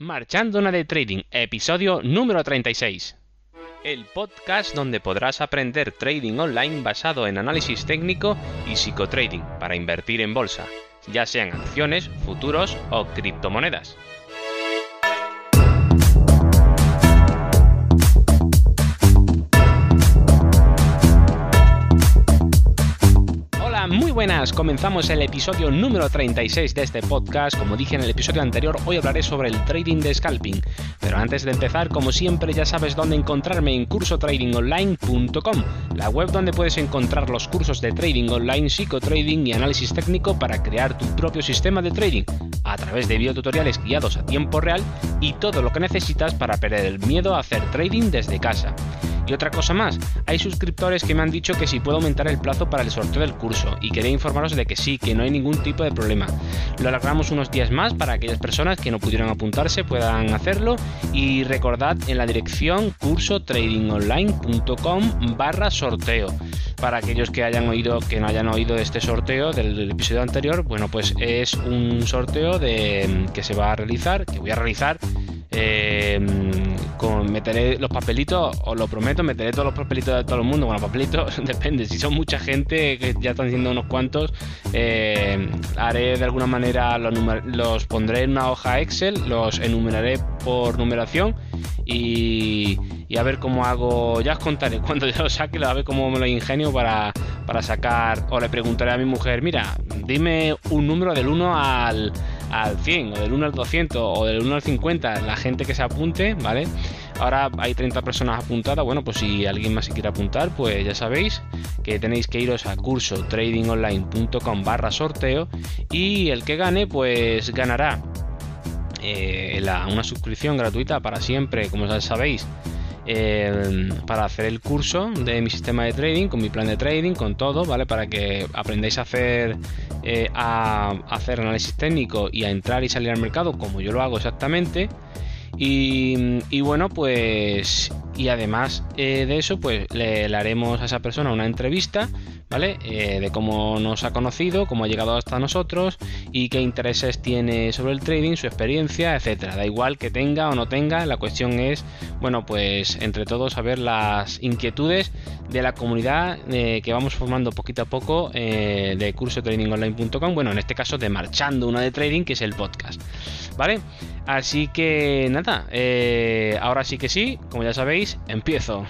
Marchando una de Trading, episodio número 36. El podcast donde podrás aprender trading online basado en análisis técnico y psicotrading para invertir en bolsa, ya sean acciones, futuros o criptomonedas. Buenas, comenzamos el episodio número 36 de este podcast. Como dije en el episodio anterior, hoy hablaré sobre el trading de scalping. Pero antes de empezar, como siempre, ya sabes dónde encontrarme en cursotradingonline.com, la web donde puedes encontrar los cursos de trading online, psicotrading y análisis técnico para crear tu propio sistema de trading a través de videotutoriales guiados a tiempo real y todo lo que necesitas para perder el miedo a hacer trading desde casa. Y otra cosa más, hay suscriptores que me han dicho que si puedo aumentar el plazo para el sorteo del curso y quería informaros de que sí, que no hay ningún tipo de problema. Lo alargamos unos días más para aquellas personas que no pudieron apuntarse puedan hacerlo y recordad en la dirección cursotradingonline.com barra sorteo. Para aquellos que hayan oído, que no hayan oído este sorteo del episodio anterior, bueno pues es un sorteo de, que se va a realizar, que voy a realizar eh, meteré los papelitos, os lo prometo, meteré todos los papelitos de todo el mundo. Bueno, papelitos depende, si son mucha gente, que ya están siendo unos cuantos, eh, haré de alguna manera, los, los pondré en una hoja Excel, los enumeraré por numeración y, a ver cómo hago, ya os contaré cuando yo lo saque, a ver cómo me lo ingenio para, para sacar, o le preguntaré a mi mujer, mira, dime un número del 1 al al 100 o del 1 al 200 o del 1 al 50 la gente que se apunte, ¿vale? Ahora hay 30 personas apuntadas, bueno, pues si alguien más se quiere apuntar, pues ya sabéis que tenéis que iros a curso tradingonline.com barra sorteo y el que gane pues ganará eh, una suscripción gratuita para siempre, como ya sabéis eh, para hacer el curso de mi sistema de trading, con mi plan de trading, con todo, ¿vale? Para que aprendáis a hacer, eh, a análisis técnico y a entrar y salir al mercado como yo lo hago exactamente. Y, bueno, pues, y además eh, de eso, pues le, haremos a esa persona una entrevista, ¿vale? Eh, de cómo nos ha conocido, cómo ha llegado hasta nosotros y qué intereses tiene sobre el trading, su experiencia, etcétera. Da igual que tenga o no tenga, la cuestión es, bueno, pues entre todos saber las inquietudes de la comunidad eh, que vamos formando poquito a poco de curso tradingonline.com, bueno, en este caso de Marchando una de Trading, que es el podcast, ¿vale? Así que nada, eh, ahora sí que sí, como ya sabéis, empiezo.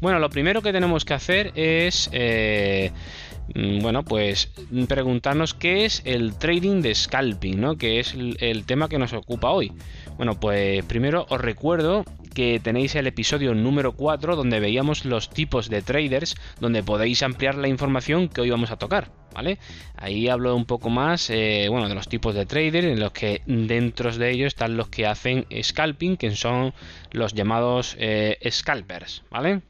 Bueno, lo primero que tenemos que hacer es, eh, mm, bueno, pues preguntarnos qué es el trading de scalping, ¿no? Que es el tema que nos ocupa hoy. Bueno, pues primero os recuerdo que tenéis el episodio número 4 donde veíamos los tipos de traders, donde podéis ampliar la información que hoy vamos a tocar, ¿vale? Ahí hablo un poco más, eh, bueno, de los tipos de traders, en los que dentro de ellos están los que hacen scalping, que son los llamados eh, scalpers, ¿vale?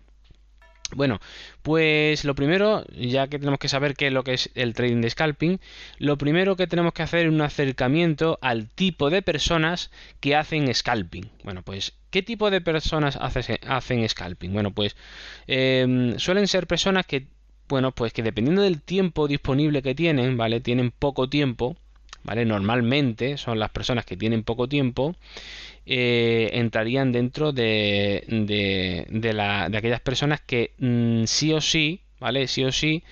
Bueno, pues lo primero, ya que tenemos que saber qué es lo que es el trading de scalping, lo primero que tenemos que hacer es un acercamiento al tipo de personas que hacen scalping. Bueno, pues, ¿qué tipo de personas hacen scalping? Bueno, pues em, suelen ser personas que, bueno, pues que dependiendo del tiempo disponible que tienen, ¿vale? Tienen poco tiempo, ¿vale? Normalmente son las personas que tienen poco tiempo eh, entrarían dentro de, de, la, de, aquellas personas que mm, sí o sí, ¿vale? Sí o sí,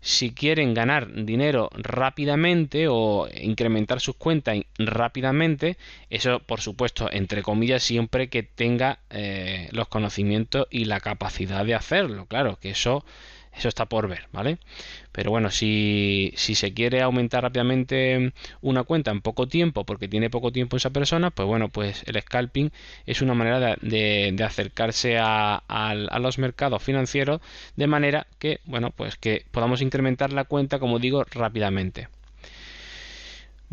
si quieren ganar dinero rápidamente o incrementar sus cuentas rápidamente, eso por supuesto, entre comillas, siempre que tenga eh, los conocimientos y la capacidad de hacerlo, claro, que eso eso está por ver, ¿vale? Pero bueno, si, si se quiere aumentar rápidamente una cuenta en poco tiempo, porque tiene poco tiempo esa persona, pues bueno, pues el scalping es una manera de, de, acercarse a, a, los mercados financieros de manera que, bueno, pues que podamos incrementar la cuenta, como digo, rápidamente.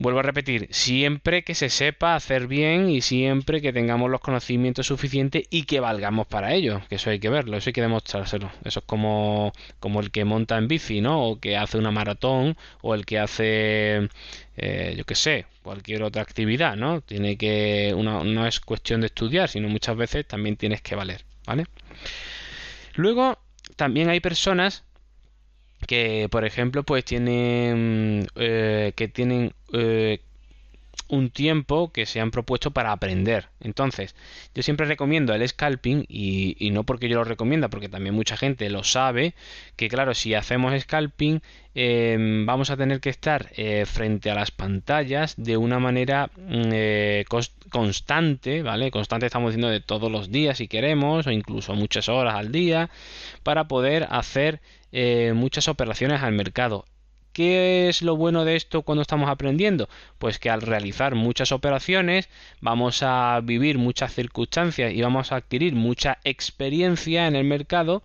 Vuelvo a repetir, siempre que se sepa hacer bien y siempre que tengamos los conocimientos suficientes y que valgamos para ello, que eso hay que verlo, eso hay que demostrárselo. Eso es como, como el que monta en bici, ¿no? O que hace una maratón, o el que hace, eh, yo qué sé, cualquier otra actividad, ¿no? Tiene que, no es cuestión de estudiar, sino muchas veces también tienes que valer, ¿vale? Luego, también hay personas que por ejemplo pues tienen eh, que tienen eh, un tiempo que se han propuesto para aprender. Entonces, yo siempre recomiendo el scalping y, no porque yo lo recomienda, porque también mucha gente lo sabe, que claro, si hacemos scalping em, vamos a tener que estar eh, frente a las pantallas de una manera mm, constante, ¿vale? Constante estamos diciendo de todos los días si queremos, o incluso muchas horas al día, para poder hacer eh, muchas operaciones al mercado. ¿Qué es lo bueno de esto cuando estamos aprendiendo? Pues que al realizar muchas operaciones vamos a vivir muchas circunstancias y vamos a adquirir mucha experiencia en el mercado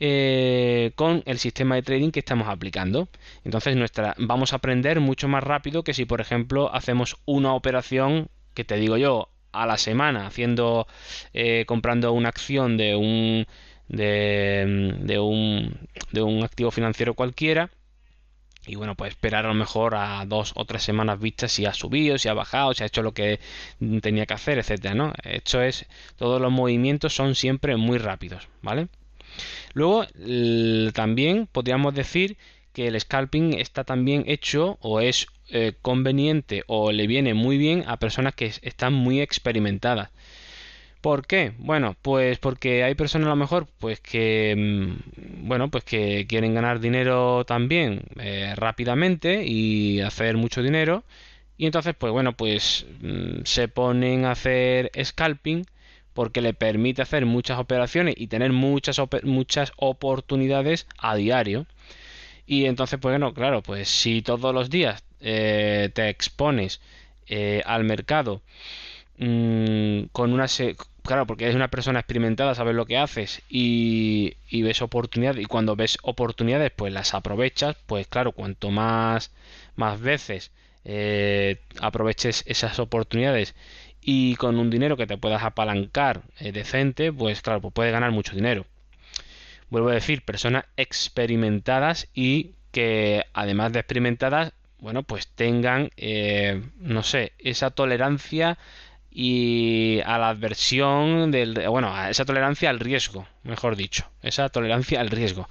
eh, con el sistema de trading que estamos aplicando. Entonces vamos a aprender mucho más rápido que si por ejemplo hacemos una operación que te digo yo a la semana haciendo eh, comprando una acción de un de, de un de un activo financiero cualquiera y bueno, pues esperar a lo mejor a dos o tres semanas vistas si ha subido, si ha bajado, si ha hecho lo que tenía que hacer, etcétera, ¿no? Esto es, todos los movimientos son siempre muy rápidos, ¿vale? Luego, también podríamos decir que el scalping está también hecho o es eh, conveniente o le viene muy bien a personas que están muy experimentadas. ¿Por qué? Bueno, pues porque hay personas a lo mejor pues que mm, bueno, pues que quieren ganar dinero también eh, rápidamente y hacer mucho dinero y entonces pues bueno, pues mm, se ponen a hacer scalping porque le permite hacer muchas operaciones y tener muchas muchas oportunidades a diario. Y entonces pues bueno, claro, pues si todos los días eh, te expones eh, al mercado Mm, con una claro porque eres una persona experimentada sabes lo que haces y, ves oportunidades y cuando ves oportunidades pues las aprovechas pues claro cuanto más más veces eh, aproveches esas oportunidades y con un dinero que te puedas apalancar eh, decente pues claro pues puedes ganar mucho dinero. Vuelvo a decir personas experimentadas y que además de experimentadas bueno pues tengan eh, no sé esa tolerancia y a la adversión del bueno a esa tolerancia al riesgo mejor dicho esa tolerancia al riesgo.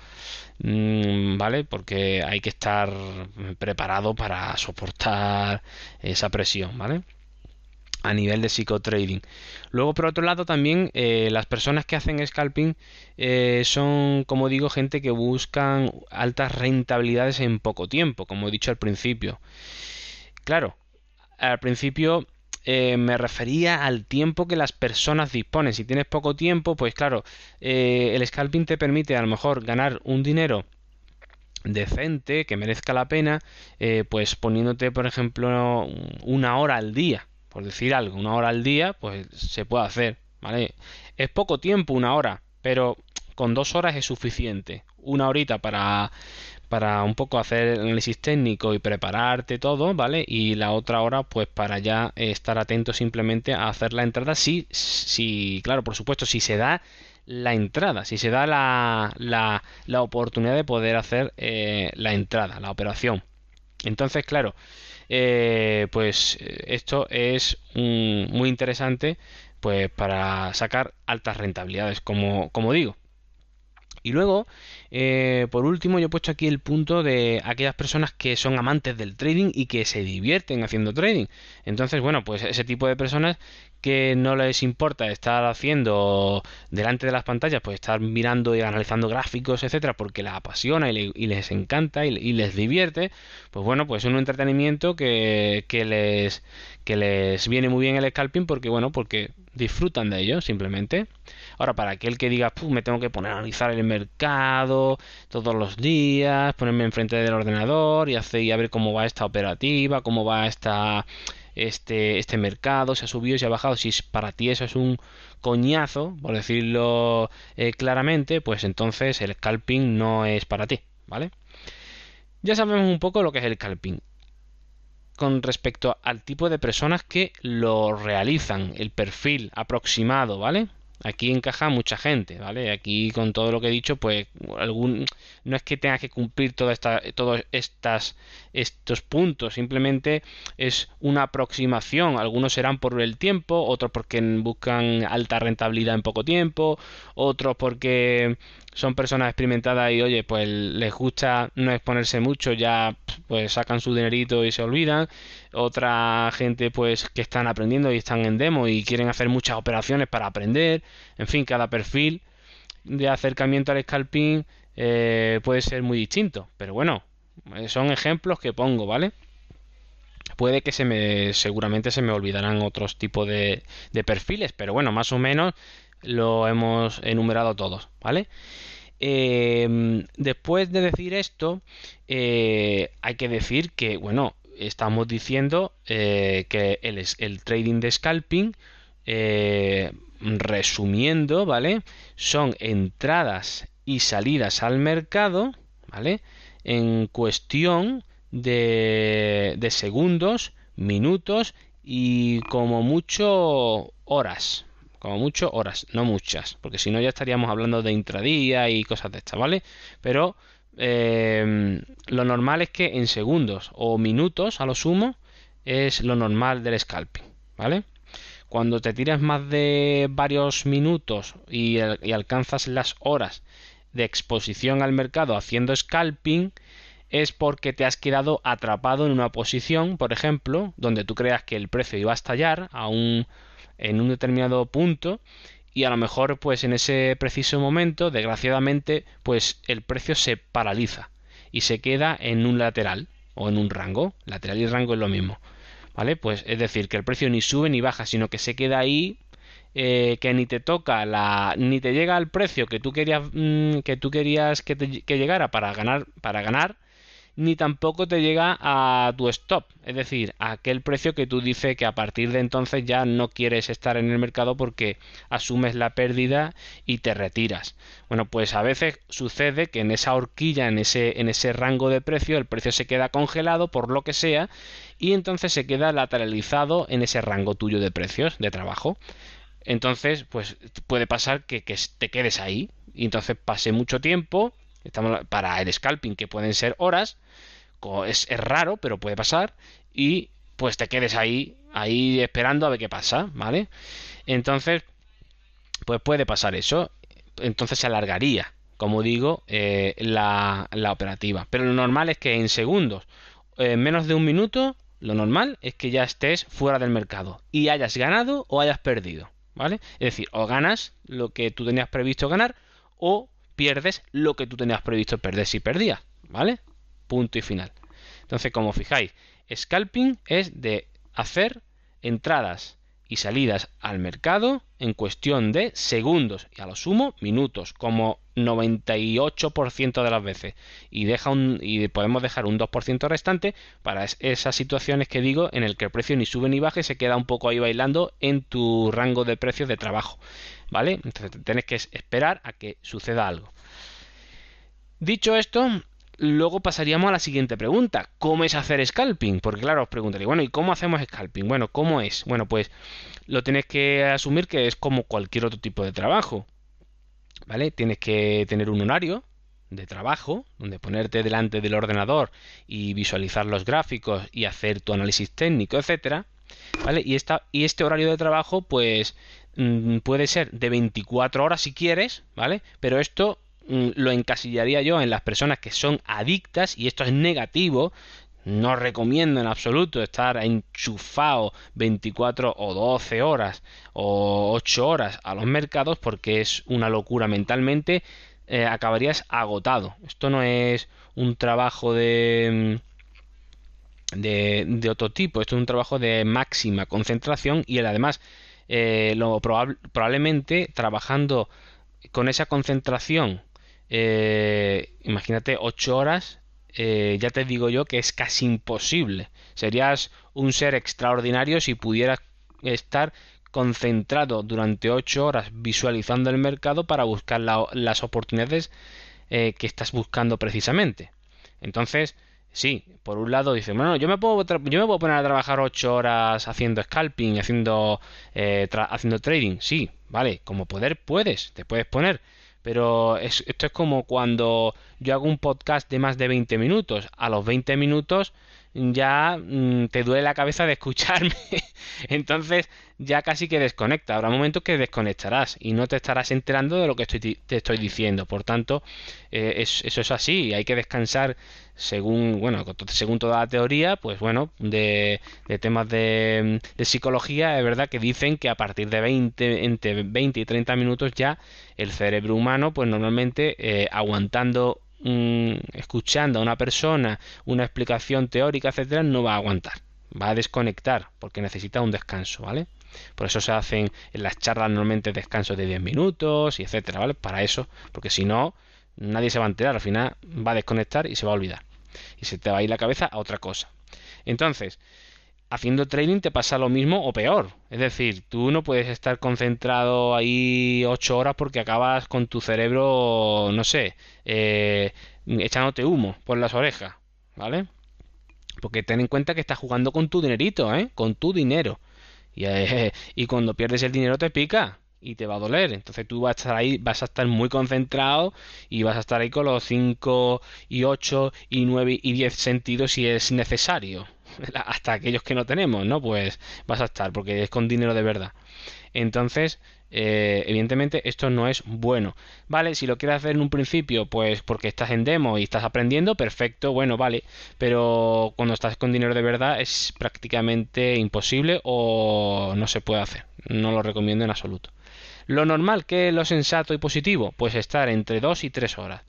Mm, vale porque hay que estar preparado para soportar esa presión vale a nivel de psicotrading. Luego por otro lado también eh, las personas que hacen scalping eh, son como digo gente que buscan altas rentabilidades en poco tiempo como he dicho al principio. Claro al principio eh, me refería al tiempo que las personas disponen. Si tienes poco tiempo, pues claro, eh, el scalping te permite a lo mejor ganar un dinero decente, que merezca la pena, eh, pues poniéndote, por ejemplo, una hora al día, por decir algo, una hora al día, pues se puede hacer, ¿vale? Es poco tiempo, una hora, pero con dos horas es suficiente. Una horita para para un poco hacer el análisis técnico y prepararte todo, ¿vale? Y la otra hora, pues para ya estar atento simplemente a hacer la entrada. Si, si claro, por supuesto, si se da la entrada, si se da la, la, la oportunidad de poder hacer eh, la entrada, la operación. Entonces, claro, eh, pues esto es muy interesante pues para sacar altas rentabilidades, como, como digo. Y luego, eh, por último, yo he puesto aquí el punto de aquellas personas que son amantes del trading y que se divierten haciendo trading. Entonces, bueno, pues ese tipo de personas que no les importa estar haciendo delante de las pantallas, pues estar mirando y analizando gráficos, etcétera, porque les apasiona y, les encanta y, les divierte, pues bueno, pues es un entretenimiento que, que les que les viene muy bien el scalping porque bueno, porque disfrutan de ello simplemente. Ahora, para aquel que diga, me tengo que poner a analizar el mercado todos los días, ponerme enfrente del ordenador y, hacer, y a ver cómo va esta operativa, cómo va esta, este, este mercado, si ha subido, si ha bajado, si para ti eso es un coñazo, por decirlo eh, claramente, pues entonces el scalping no es para ti, ¿vale? Ya sabemos un poco lo que es el scalping con respecto al tipo de personas que lo realizan, el perfil aproximado, ¿vale? Aquí encaja mucha gente, ¿vale? Aquí con todo lo que he dicho, pues algún no es que tengas que cumplir toda esta, todas estas estos puntos. Simplemente es una aproximación. Algunos serán por el tiempo, otros porque buscan alta rentabilidad en poco tiempo, otros porque son personas experimentadas y oye, pues les gusta no exponerse mucho, ya pues sacan su dinerito y se olvidan. Otra gente pues que están aprendiendo y están en demo y quieren hacer muchas operaciones para aprender. En fin, cada perfil de acercamiento al scalping eh, puede ser muy distinto. Pero bueno, son ejemplos que pongo, ¿vale? Puede que se me, seguramente se me olvidarán otros tipos de, de perfiles, pero bueno, más o menos lo hemos enumerado todos, ¿vale? Em, después de decir esto, eh, hay que decir que, bueno, estamos diciendo que el, el, trading de scalping, resumiendo, ¿vale? Son entradas y salidas al mercado, ¿vale? En cuestión de, de segundos, minutos y como mucho horas. Como mucho horas, no muchas, porque si no ya estaríamos hablando de intradía y cosas de estas, ¿vale? Pero eh, lo normal es que en segundos o minutos a lo sumo es lo normal del scalping, ¿vale? Cuando te tiras más de varios minutos y, y alcanzas las horas de exposición al mercado haciendo scalping es porque te has quedado atrapado en una posición, por ejemplo, donde tú creas que el precio iba a estallar a un, en un determinado punto y a lo mejor pues en ese preciso momento, desgraciadamente, pues el precio se paraliza y se queda en un lateral o en un rango. Lateral y rango es lo mismo. ¿Vale? Pues es decir, que el precio ni sube ni baja, sino que se queda ahí eh, que ni te toca la ni te llega al precio que tú querías mm, que tú querías que, que llegara para ganar para ganar ni tampoco te llega a tu stop, es decir, a aquel precio que tú dices que a partir de entonces ya no quieres estar en el mercado porque asumes la pérdida y te retiras. Bueno, pues a veces sucede que en esa horquilla, en ese, en ese rango de precio, el precio se queda congelado por lo que sea y entonces se queda lateralizado en ese rango tuyo de precios de trabajo. Entonces, pues puede pasar que, te quedes ahí. Y entonces pase mucho tiempo. Estamos para el scalping, que pueden ser horas. Es, es raro, pero puede pasar. Y pues te quedes ahí, ahí esperando a ver qué pasa, ¿vale? Entonces, pues puede pasar eso. Entonces se alargaría, como digo, eh, la, la, operativa. Pero lo normal es que en segundos, en menos de un minuto, lo normal es que ya estés fuera del mercado y hayas ganado o hayas perdido. ¿Vale? Es decir, o ganas lo que tú tenías previsto ganar o pierdes lo que tú tenías previsto perder si perdías, ¿vale? Punto y final. Entonces, como fijáis, scalping es de hacer entradas y salidas al mercado en cuestión de segundos y a lo sumo minutos, como 98% de las veces. Y, podemos dejar un 2% restante para esas situaciones que digo en el que el precio ni sube ni baja y se queda un poco ahí bailando en tu rango de precios de trabajo. ¿Vale? Entonces tienes que esperar a que suceda algo. Dicho esto, luego pasaríamos a la siguiente pregunta. ¿Cómo es hacer scalping? Porque claro, os preguntaría, bueno, ¿y cómo hacemos scalping? Bueno, ¿cómo es? Bueno, pues lo tienes que asumir que es como cualquier otro tipo de trabajo. ¿Vale? Tienes que tener un horario de trabajo, donde ponerte delante del ordenador y visualizar los gráficos y hacer tu análisis técnico, etcétera. ¿Vale? Y, esta, y este horario de trabajo, pues mm, puede ser de 24 horas si quieres, ¿vale? Pero esto Mm, lo encasillaría yo en las personas que son adictas y esto es negativo. No recomiendo en absoluto estar enchufado 24 o 12 horas o 8 horas a los mercados porque es una locura mentalmente. Eh, acabarías agotado. Esto no es un trabajo de, de, de, otro tipo. Esto es un trabajo de máxima concentración y además eh, lo probablemente trabajando con esa concentración eh, imagínate 8 horas, eh, ya te digo yo que es casi imposible. Serías un ser extraordinario si pudieras estar concentrado durante 8 horas visualizando el mercado para buscar las oportunidades eh, que estás buscando precisamente. Entonces, sí, por un lado dice, bueno, yo me puedo, yo me puedo poner a trabajar 8 horas haciendo scalping, haciendo, haciendo trading. Sí, vale, como poder puedes, te puedes poner Pero esto es como cuando yo hago un podcast de más de 20 minutos. A los 20 minutos ya mm, te duele la cabeza de escucharme. Entonces ya casi que desconecta. Habrá momentos que desconectarás y no te estarás enterando de lo que estoy, te estoy diciendo. Por tanto, eh, eso es así. Hay que descansar según, bueno, según toda la teoría, pues bueno, de, temas de, psicología, es verdad que dicen que a partir de 20, entre 20 y 30 minutos ya el cerebro humano, pues normalmente eh, aguantando escuchando a una persona una explicación teórica, etcétera, no va a aguantar, va a desconectar porque necesita un descanso, ¿vale? Por eso se hacen en las charlas normalmente descansos de 10 minutos y etcétera, ¿vale? Para eso, porque si no, nadie se va a enterar, al final va a desconectar y se va a olvidar. Y se te va a ir la cabeza a otra cosa. Entonces, haciendo trading te pasa lo mismo o peor. Es decir, tú no puedes estar concentrado ahí ocho horas porque acabas con tu cerebro, no sé, eh, echándote humo por las orejas, ¿vale? Porque ten en cuenta que estás jugando con tu dinerito, ¿eh? Con tu dinero. Y, eh, y cuando pierdes el dinero te pica y te va a doler. Entonces tú vas a estar ahí, vas a estar muy concentrado y vas a estar ahí con los 5 y 8 y 9 y 10 sentidos si es necesario. hasta aquellos que no tenemos, ¿no? Pues vas a estar, porque es con dinero de verdad. Entonces, eh, evidentemente esto no es bueno. Vale, si lo quieres hacer en un principio, pues porque estás en demo y estás aprendiendo, perfecto, bueno, vale. Pero cuando estás con dinero de verdad es prácticamente imposible o no se puede hacer. No lo recomiendo en absoluto. Lo normal, que es lo sensato y positivo? Pues estar entre 2 y 3 horas.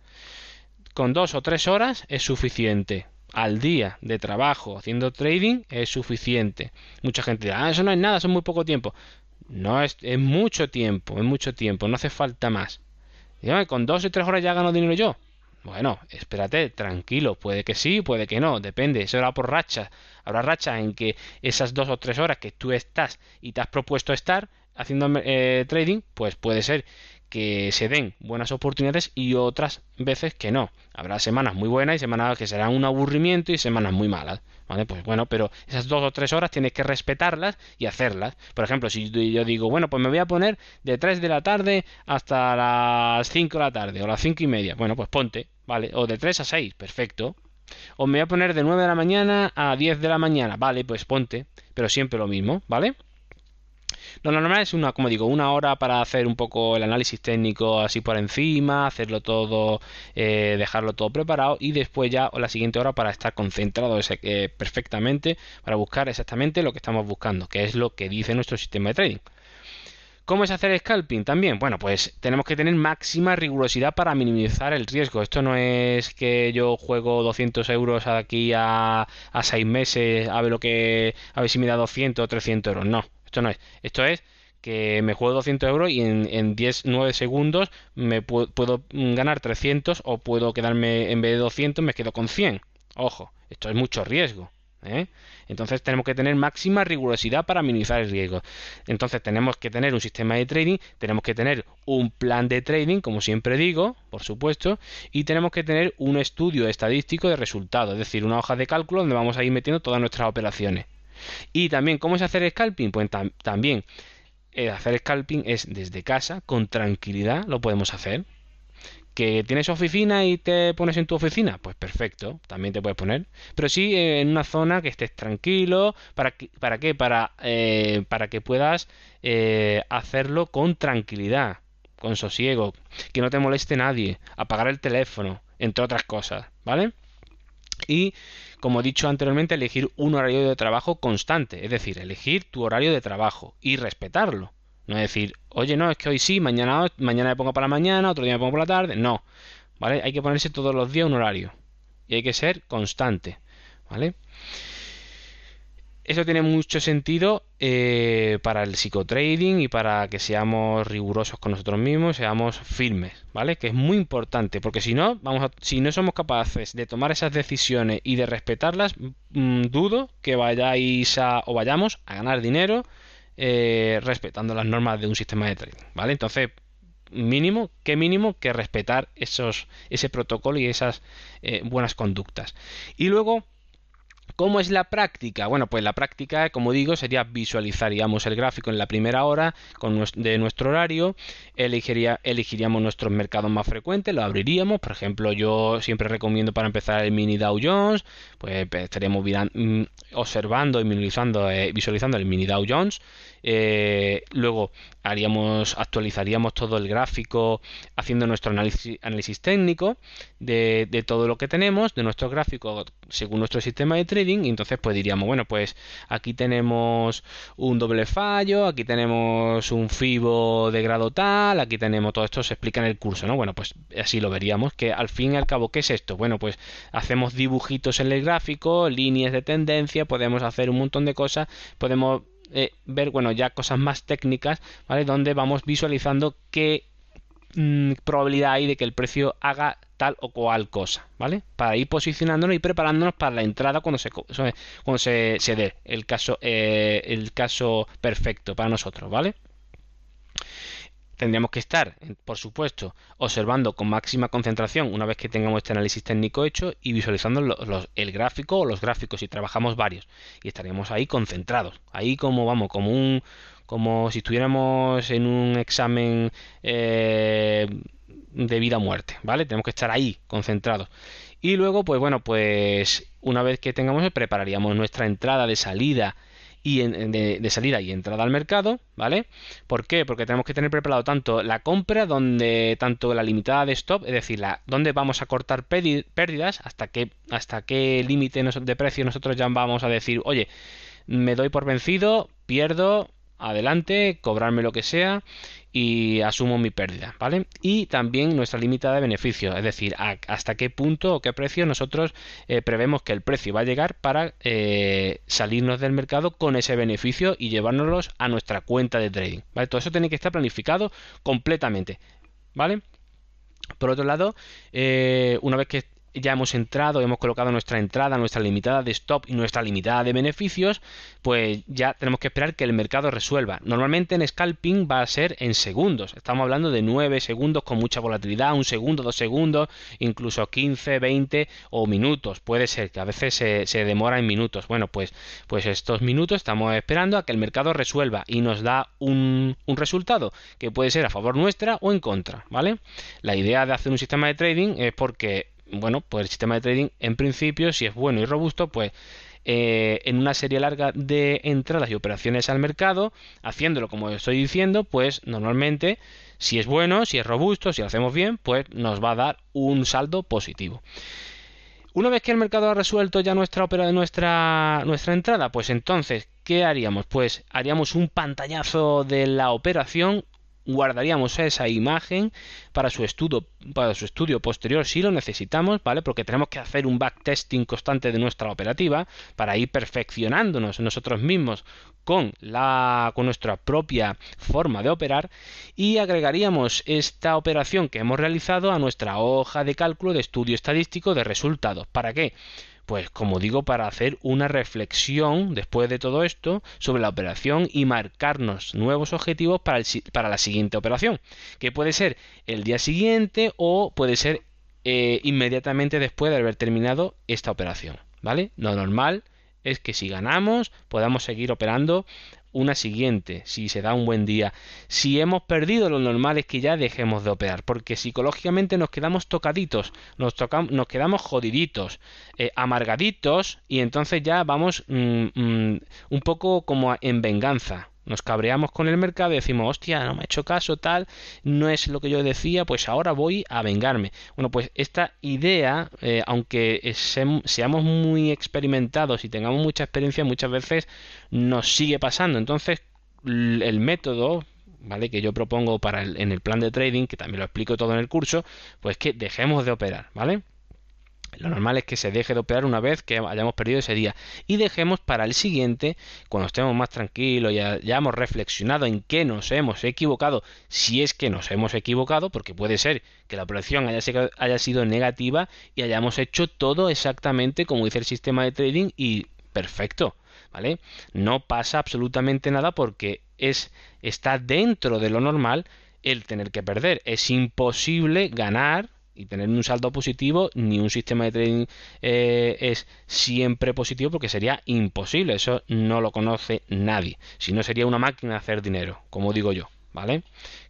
Con 2 o 3 horas es suficiente al día de trabajo haciendo trading es suficiente. Mucha gente dirá, ah, eso no es nada, son muy poco tiempo. No, es, es mucho tiempo, es mucho tiempo, no hace falta más. Dígame, con dos o tres horas ya gano dinero yo. Bueno, espérate, tranquilo, puede que sí, puede que no, depende, eso era por rachas. Habrá rachas en que esas dos o tres horas que tú estás y te has propuesto estar haciendo eh, trading, pues puede ser que se den buenas oportunidades y otras veces que no. Habrá semanas muy buenas y semanas que serán un aburrimiento y semanas muy malas. ¿Vale? Pues bueno, pero esas dos o tres horas tienes que respetarlas y hacerlas. Por ejemplo, si yo digo, bueno, pues me voy a poner de 3 de la tarde hasta las 5 de la tarde o las 5 y media. Bueno, pues ponte, ¿vale? O de 3 a 6, perfecto. O me voy a poner de 9 de la mañana a 10 de la mañana, vale, pues ponte. Pero siempre lo mismo, ¿vale? Lo normal es una, como digo, una hora para hacer un poco el análisis técnico así por encima, hacerlo todo, eh, dejarlo todo preparado y después ya la siguiente hora para estar concentrado eh, perfectamente para buscar exactamente lo que estamos buscando, que es lo que dice nuestro sistema de trading. ¿Cómo es hacer scalping también? Bueno, pues tenemos que tener máxima rigurosidad para minimizar el riesgo. Esto no es que yo juego 200 euros aquí a, a 6 meses a ver lo que a ver si me da 200 o 300 euros. No, esto no es. Esto es que me juego 200 euros y en, en 10, 9 segundos me puedo, ganar 300 o puedo quedarme en vez de 200 me quedo con 100. Ojo, esto es mucho riesgo. ¿eh? Entonces tenemos que tener máxima rigurosidad para minimizar el riesgo. Entonces tenemos que tener un sistema de trading, tenemos que tener un plan de trading, como siempre digo, por supuesto, y tenemos que tener un estudio estadístico de resultados, es decir, una hoja de cálculo donde vamos a ir metiendo todas nuestras operaciones. Y también, ¿cómo es hacer scalping? Pues también eh, hacer scalping es desde casa, con tranquilidad, lo podemos hacer. ¿Que tienes oficina y te pones en tu oficina? Pues perfecto, también te puedes poner. Pero sí eh, en una zona que estés tranquilo. ¿Para, para qué? Para, eh, para que puedas hacerlo con tranquilidad, con sosiego, que no te moleste nadie, apagar el teléfono, entre otras cosas, ¿vale? Y como he dicho anteriormente, elegir un horario de trabajo constante, es decir, elegir tu horario de trabajo y respetarlo. No es decir, oye, no, es que hoy sí, mañana, mañana me pongo para la mañana, otro día me pongo por la tarde. No, ¿vale? Hay que ponerse todos los días un horario y hay que ser constante, ¿vale? Eso tiene mucho sentido eh, para el psicotrading y para que seamos rigurosos con nosotros mismos, seamos firmes, ¿vale? Que es muy importante, porque si no, vamos si no somos capaces de tomar esas decisiones y de respetarlas, mm, dudo que vayáis a, o vayamos a ganar dinero eh, respetando las normas de un sistema de trading, ¿vale? Entonces, mínimo, qué mínimo que respetar esos, ese protocolo y esas eh, buenas conductas. Y luego ¿Cómo es la práctica? Bueno, pues la práctica, como digo, sería visualizaríamos el gráfico en la primera hora de nuestro horario, elegiría, elegiríamos nuestros mercados más frecuentes, lo abriríamos, por ejemplo, yo siempre recomiendo para empezar el mini Dow Jones, pues, pues estaríamos mm, observando y visualizando, eh, visualizando el mini Dow Jones, eh, luego haríamos, actualizaríamos todo el gráfico haciendo nuestro análisis, análisis técnico de, todo lo que tenemos, de nuestro gráfico según nuestro sistema de trading. Y entonces pues diríamos, bueno, pues aquí tenemos un doble fallo, aquí tenemos un FIBO de grado tal, aquí tenemos todo esto, se explica en el curso, ¿no? Bueno, pues así lo veríamos, que al fin y al cabo, ¿qué es esto? Bueno, pues hacemos dibujitos en el gráfico, líneas de tendencia, podemos hacer un montón de cosas, podemos eh, ver, bueno, ya cosas más técnicas, ¿vale? Donde vamos visualizando qué mm, probabilidad hay de que el precio haga tal o cual cosa, ¿vale? Para ir posicionándonos y preparándonos para la entrada cuando se, cuando se, se dé el caso, eh, el caso perfecto para nosotros, ¿vale? Tendríamos que estar, por supuesto, observando con máxima concentración una vez que tengamos este análisis técnico hecho y visualizando el gráfico o los gráficos si trabajamos varios y estaríamos ahí concentrados, ahí como vamos, como un, como si estuviéramos en un examen eh, de vida o muerte, ¿vale? Tenemos que estar ahí concentrados. Y luego, pues bueno, pues una vez que tengamos, prepararíamos nuestra entrada de salida y de, salida y entrada al mercado, ¿vale? ¿Por qué? Porque tenemos que tener preparado tanto la compra, donde tanto la limitada de stop, es decir, la, donde vamos a cortar pérdidas, hasta qué, hasta qué límite de precio nosotros ya vamos a decir, oye, me doy por vencido, pierdo, adelante, cobrarme lo que sea y asumo mi pérdida, ¿vale? Y también nuestra limitada de beneficio, es decir, hasta qué punto o qué precio nosotros eh, prevemos que el precio va a llegar para eh, salirnos del mercado con ese beneficio y llevárnoslos a nuestra cuenta de trading, ¿vale? Todo eso tiene que estar planificado completamente, ¿vale? Por otro lado, eh, una vez que ya hemos entrado, hemos colocado nuestra entrada, nuestra limitada de stop y nuestra limitada de beneficios, pues ya tenemos que esperar que el mercado resuelva. Normalmente en scalping va a ser en segundos. Estamos hablando de 9 segundos con mucha volatilidad, un segundo, dos segundos, incluso 15, 20 o minutos. Puede ser que a veces se, demora en minutos. Bueno, pues, pues estos minutos estamos esperando a que el mercado resuelva y nos da un, un resultado que puede ser a favor nuestra o en contra, ¿vale? La idea de hacer un sistema de trading es porque bueno, pues el sistema de trading en principio, si es bueno y robusto, pues eh, en una serie larga de entradas y operaciones al mercado, haciéndolo como estoy diciendo, pues normalmente, si es bueno, si es robusto, si lo hacemos bien, pues nos va a dar un saldo positivo. Una vez que el mercado ha resuelto ya nuestra, nuestra, nuestra entrada, pues entonces, ¿qué haríamos? Pues haríamos un pantallazo de la operación guardaríamos esa imagen para su estudio para su estudio posterior si lo necesitamos, ¿vale? Porque tenemos que hacer un backtesting constante de nuestra operativa para ir perfeccionándonos nosotros mismos con la con nuestra propia forma de operar y agregaríamos esta operación que hemos realizado a nuestra hoja de cálculo de estudio estadístico de resultados. ¿Para qué? Pues como digo, para hacer una reflexión después de todo esto sobre la operación y marcarnos nuevos objetivos para, la siguiente operación, que puede ser el día siguiente o puede ser eh, inmediatamente después de haber terminado esta operación. ¿Vale? Lo normal es que si ganamos podamos seguir operando una siguiente, si se da un buen día. Si hemos perdido, lo normal es que ya dejemos de operar, porque psicológicamente nos quedamos tocaditos, nos, nos quedamos jodiditos, eh, amargaditos, y entonces ya vamos mm, mm, un poco como en venganza nos cabreamos con el mercado y decimos, hostia, no me ha hecho caso, tal, no es lo que yo decía, pues ahora voy a vengarme. Bueno, pues esta idea, eh, aunque seamos muy experimentados y tengamos mucha experiencia, muchas veces nos sigue pasando. Entonces, el método, ¿vale? Que yo propongo para en el plan de trading, que también lo explico todo en el curso, pues que dejemos de operar, ¿vale? Lo normal es que se deje de operar una vez que hayamos perdido ese día y dejemos para el siguiente, cuando estemos más tranquilos, ya hemos reflexionado en qué nos hemos equivocado, si es que nos hemos equivocado, porque puede ser que la operación haya sido negativa y hayamos hecho todo exactamente como dice el sistema de trading y perfecto, ¿vale? No pasa absolutamente nada porque es está dentro de lo normal el tener que perder. Es imposible ganar y tener un saldo positivo, ni un sistema de trading eh, es siempre positivo porque sería imposible. Eso no lo conoce nadie. Si no, sería una máquina de hacer dinero, como digo yo, ¿vale?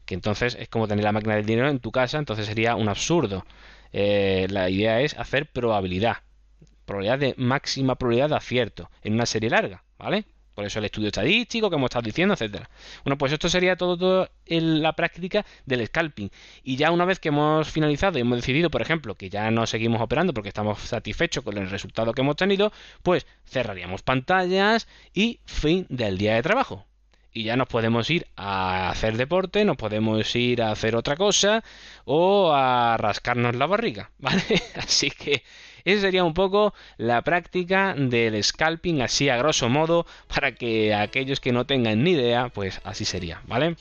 Que entonces es como tener la máquina del dinero en tu casa, entonces sería un absurdo. Eh, la idea es hacer probabilidad. Probabilidad de máxima probabilidad de acierto en una serie larga, ¿vale? Por eso el estudio estadístico que hemos estado diciendo, etcétera. Bueno, pues esto sería todo, todo en la práctica del scalping. Y ya una vez que hemos finalizado y hemos decidido, por ejemplo, que ya no seguimos operando porque estamos satisfechos con el resultado que hemos tenido, pues cerraríamos pantallas y fin del día de trabajo. Y ya nos podemos ir a hacer deporte, nos podemos ir a hacer otra cosa o a rascarnos la barriga, ¿vale? Así que esa sería un poco la práctica del scalping así a grosso modo para que aquellos que no tengan ni idea, pues así sería, ¿vale?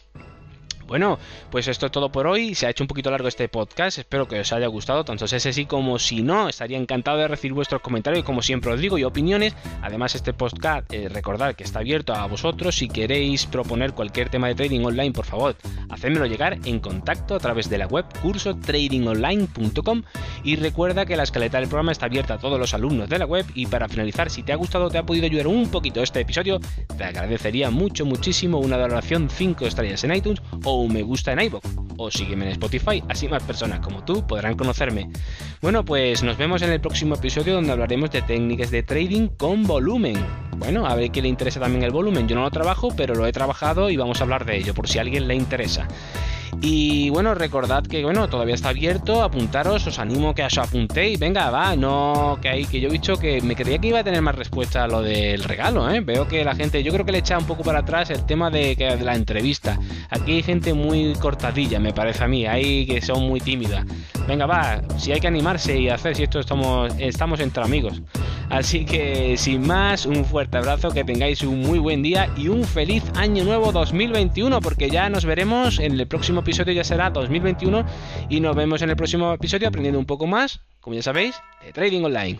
Bueno, pues esto es todo por hoy. Se ha hecho un poquito largo este podcast. Espero que os haya gustado, tanto ese sí como si no. Estaría encantado de recibir vuestros comentarios, como siempre os digo, y opiniones. Además, este podcast, eh, recordad que está abierto a vosotros. Si queréis proponer cualquier tema de trading online, por favor, hacedmelo llegar en contacto a través de la web curso tradingonline.com. Y recuerda que la escaleta del programa está abierta a todos los alumnos de la web. Y para finalizar, si te ha gustado, te ha podido ayudar un poquito este episodio, te agradecería mucho, muchísimo una valoración 5 estrellas en iTunes o me gusta en iVoox o sígueme en Spotify, así más personas como tú podrán conocerme. Bueno, pues nos vemos en el próximo episodio donde hablaremos de técnicas de trading con volumen. Bueno, a ver qué le interesa también el volumen. Yo no lo trabajo, pero lo he trabajado y vamos a hablar de ello por si a alguien le interesa. Y bueno, recordad que bueno, todavía está abierto, apuntaros, os animo que os apuntéis, venga, va, no que hay que yo he dicho que me creía que iba a tener más respuesta a lo del regalo, ¿eh? Veo que la gente, yo creo que le echa un poco para atrás el tema de, la entrevista. Aquí hay gente muy cortadilla, me parece a mí, hay que son muy tímidas. Venga, va, si hay que animarse y hacer si esto estamos estamos entre amigos. Así que sin más, un fuerte abrazo, que tengáis un muy buen día y un feliz año nuevo 2021, porque ya nos veremos en el próximo episodio, ya será 2021, y nos vemos en el próximo episodio aprendiendo un poco más, como ya sabéis, de Trading Online.